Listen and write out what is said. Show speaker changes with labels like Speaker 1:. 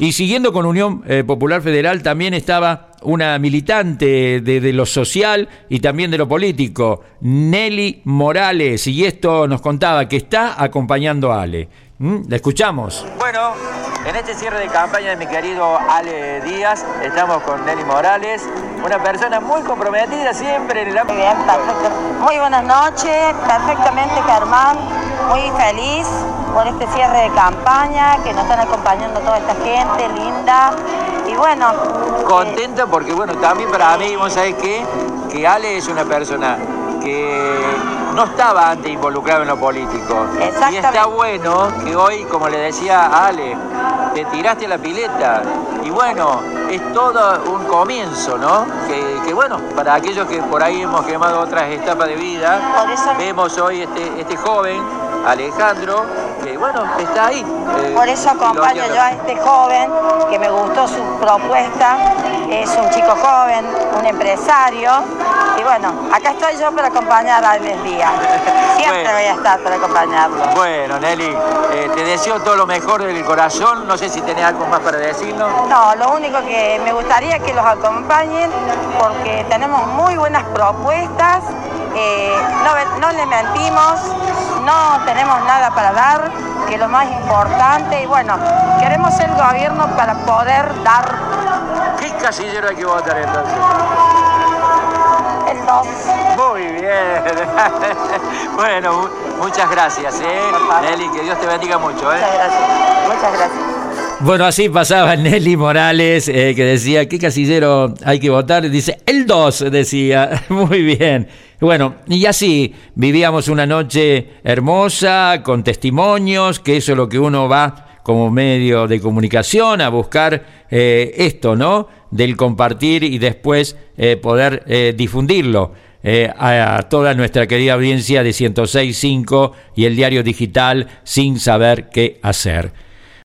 Speaker 1: Y siguiendo con Unión eh, Popular Federal también estaba una militante de, lo social y también de lo político, Nelly Morales, y esto nos contaba que está acompañando a Ale. ¿Mm? ¿La escuchamos?
Speaker 2: Bueno, en este cierre de campaña de mi querido Ale Díaz, estamos con Nelly Morales, una persona muy comprometida siempre en el
Speaker 3: ámbito. Muy bien, perfecto. Muy buenas noches, perfectamente Germán, muy feliz por este cierre de campaña, que nos están acompañando toda esta gente linda. Y bueno.
Speaker 2: Contenta porque, bueno, también para mí, vos sabés que, que Ale es una persona que no estaba antes involucrado en lo político. Y está bueno que hoy, como le decía a Ale, te tiraste la pileta. Y bueno, es todo un comienzo, ¿no? Que, bueno, para aquellos que por ahí hemos quemado otras etapas de vida, vemos hoy este, este joven, Alejandro, que bueno, está ahí.
Speaker 3: Eh, por eso acompaño yo a este joven, que me gustó su propuesta, es un chico joven, un empresario, y bueno, acá estoy yo para acompañar a Alex Díaz. Siempre voy a estar para acompañarlo.
Speaker 2: Bueno, Nelly, eh, te deseo todo lo mejor del corazón. No sé si tenés algo más para decirnos.
Speaker 3: No, lo único que me gustaría es que los acompañen porque tenemos muy buenas propuestas. Eh, no, no le mentimos, no tenemos nada para dar, que es lo más importante. Y bueno, queremos el gobierno para poder dar.
Speaker 2: ¿Qué casillero hay que votar entonces?
Speaker 3: El 2.
Speaker 2: Muy bien. bueno, muchas gracias, ¿eh? Nelly, que Dios te bendiga mucho, ¿eh?
Speaker 3: Muchas gracias. Muchas gracias.
Speaker 1: Bueno, así pasaba Nelly Morales, eh, que decía, ¿qué casillero hay que votar? Dice, el 2, decía. Muy bien. Bueno, y así vivíamos una noche hermosa, con testimonios, que eso es lo que uno va como medio de comunicación a buscar eh, esto, ¿no? Del compartir y después eh, poder eh, difundirlo. a, toda nuestra querida audiencia de 106.5 y el diario digital sin saber qué hacer.